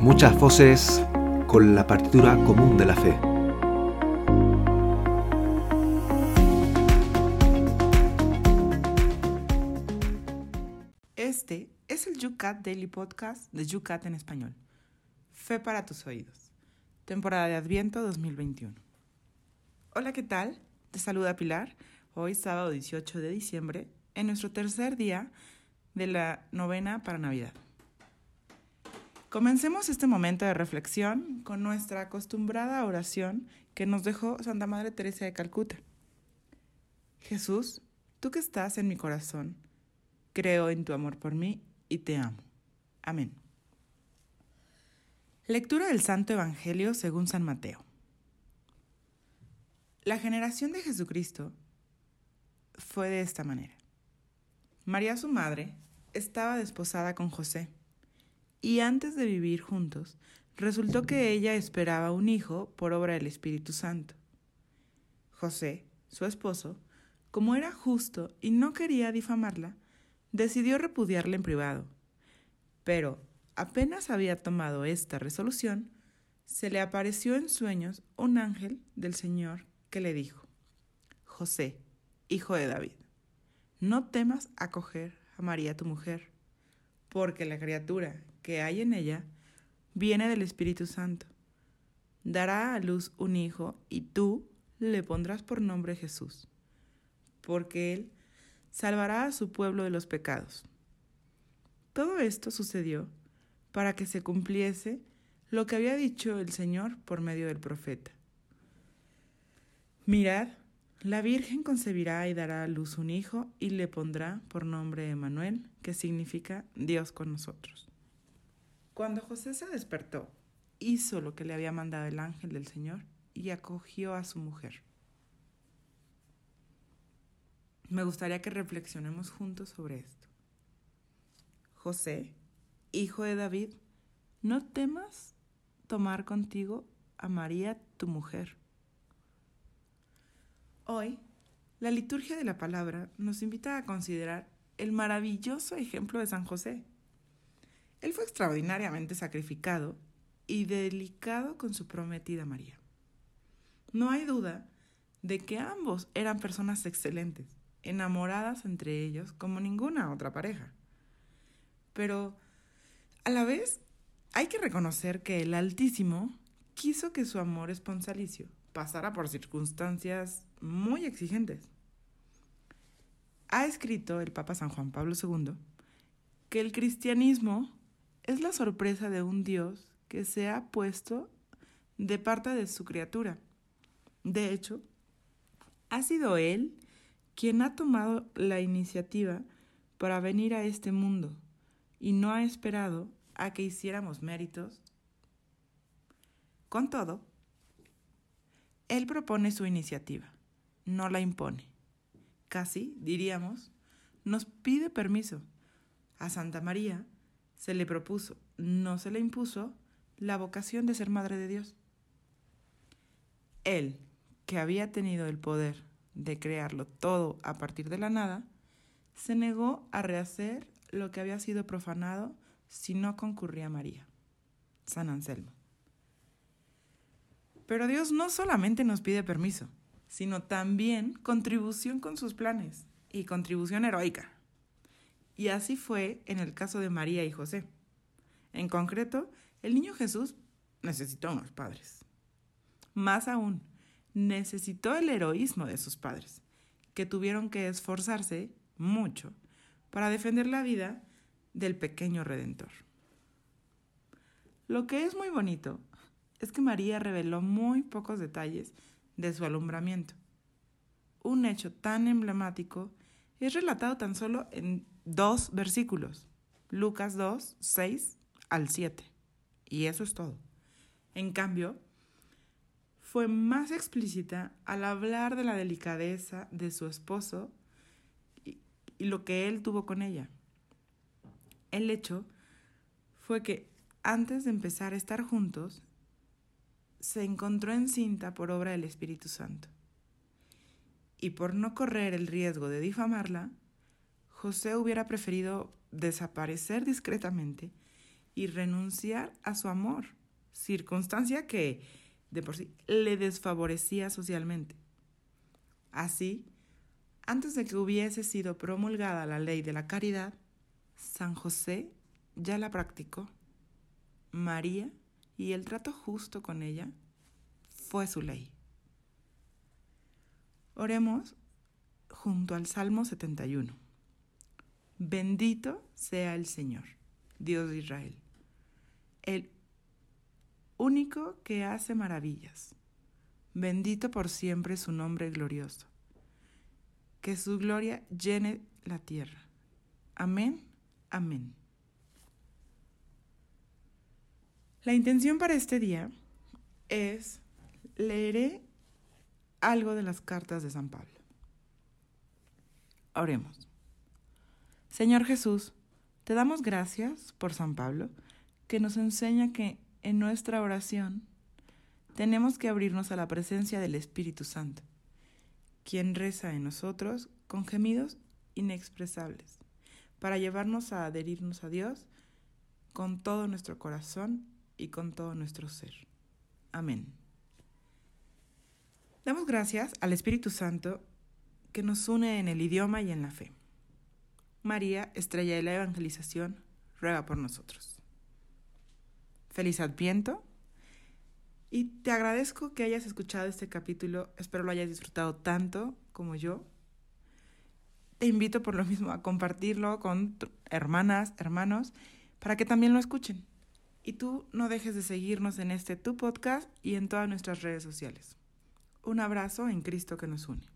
Muchas voces con la partitura común de la fe. Este es el YouCat Daily Podcast de YouCat en español. Fe para tus oídos. Temporada de Adviento 2021. Hola, ¿qué tal? Te saluda Pilar. Hoy, sábado 18 de diciembre, en nuestro tercer día de la novena para Navidad. Comencemos este momento de reflexión con nuestra acostumbrada oración que nos dejó Santa Madre Teresa de Calcuta. Jesús, tú que estás en mi corazón, creo en tu amor por mí y te amo. Amén. Lectura del Santo Evangelio según San Mateo. La generación de Jesucristo fue de esta manera. María su madre estaba desposada con José, y antes de vivir juntos, resultó que ella esperaba un hijo por obra del Espíritu Santo. José, su esposo, como era justo y no quería difamarla, decidió repudiarla en privado. Pero apenas había tomado esta resolución, se le apareció en sueños un ángel del Señor que le dijo, José, hijo de David, no temas acoger a María tu mujer, porque la criatura que hay en ella viene del Espíritu Santo. Dará a luz un hijo y tú le pondrás por nombre Jesús, porque él salvará a su pueblo de los pecados. Todo esto sucedió para que se cumpliese lo que había dicho el Señor por medio del profeta. Mirad, la Virgen concebirá y dará a luz un hijo y le pondrá por nombre Emanuel, que significa Dios con nosotros. Cuando José se despertó, hizo lo que le había mandado el ángel del Señor y acogió a su mujer. Me gustaría que reflexionemos juntos sobre esto. José, hijo de David, no temas tomar contigo a María tu mujer Hoy, la liturgia de la palabra nos invita a considerar el maravilloso ejemplo de San José. Él fue extraordinariamente sacrificado y delicado con su prometida María. No hay duda de que ambos eran personas excelentes, enamoradas entre ellos como ninguna otra pareja. Pero a la vez hay que reconocer que el Altísimo quiso que su amor esponsalicio pasara por circunstancias muy exigentes. Ha escrito el Papa San Juan Pablo II que el cristianismo es la sorpresa de un Dios que se ha puesto de parte de su criatura. De hecho, ha sido Él quien ha tomado la iniciativa para venir a este mundo y no ha esperado a que hiciéramos méritos. Con todo, él propone su iniciativa, no la impone. Casi, diríamos, nos pide permiso. A Santa María se le propuso, no se le impuso, la vocación de ser Madre de Dios. Él, que había tenido el poder de crearlo todo a partir de la nada, se negó a rehacer lo que había sido profanado si no concurría María. San Anselmo. Pero Dios no solamente nos pide permiso, sino también contribución con sus planes y contribución heroica. Y así fue en el caso de María y José. En concreto, el niño Jesús necesitó unos padres. Más aún, necesitó el heroísmo de sus padres, que tuvieron que esforzarse mucho para defender la vida del pequeño redentor. Lo que es muy bonito es que María reveló muy pocos detalles de su alumbramiento. Un hecho tan emblemático es relatado tan solo en dos versículos, Lucas 2, 6 al 7. Y eso es todo. En cambio, fue más explícita al hablar de la delicadeza de su esposo y, y lo que él tuvo con ella. El hecho fue que antes de empezar a estar juntos, se encontró encinta por obra del Espíritu Santo. Y por no correr el riesgo de difamarla, José hubiera preferido desaparecer discretamente y renunciar a su amor, circunstancia que de por sí le desfavorecía socialmente. Así, antes de que hubiese sido promulgada la ley de la caridad, San José ya la practicó. María y el trato justo con ella fue su ley. Oremos junto al Salmo 71. Bendito sea el Señor, Dios de Israel, el único que hace maravillas. Bendito por siempre su nombre glorioso. Que su gloria llene la tierra. Amén, amén. La intención para este día es leeré algo de las cartas de San Pablo. Oremos. Señor Jesús, te damos gracias por San Pablo, que nos enseña que en nuestra oración tenemos que abrirnos a la presencia del Espíritu Santo, quien reza en nosotros con gemidos inexpresables, para llevarnos a adherirnos a Dios con todo nuestro corazón y con todo nuestro ser. Amén. Damos gracias al Espíritu Santo que nos une en el idioma y en la fe. María, estrella de la evangelización, ruega por nosotros. Feliz Adviento y te agradezco que hayas escuchado este capítulo, espero lo hayas disfrutado tanto como yo. Te invito por lo mismo a compartirlo con hermanas, hermanos, para que también lo escuchen. Y tú no dejes de seguirnos en este tu podcast y en todas nuestras redes sociales. Un abrazo en Cristo que nos une.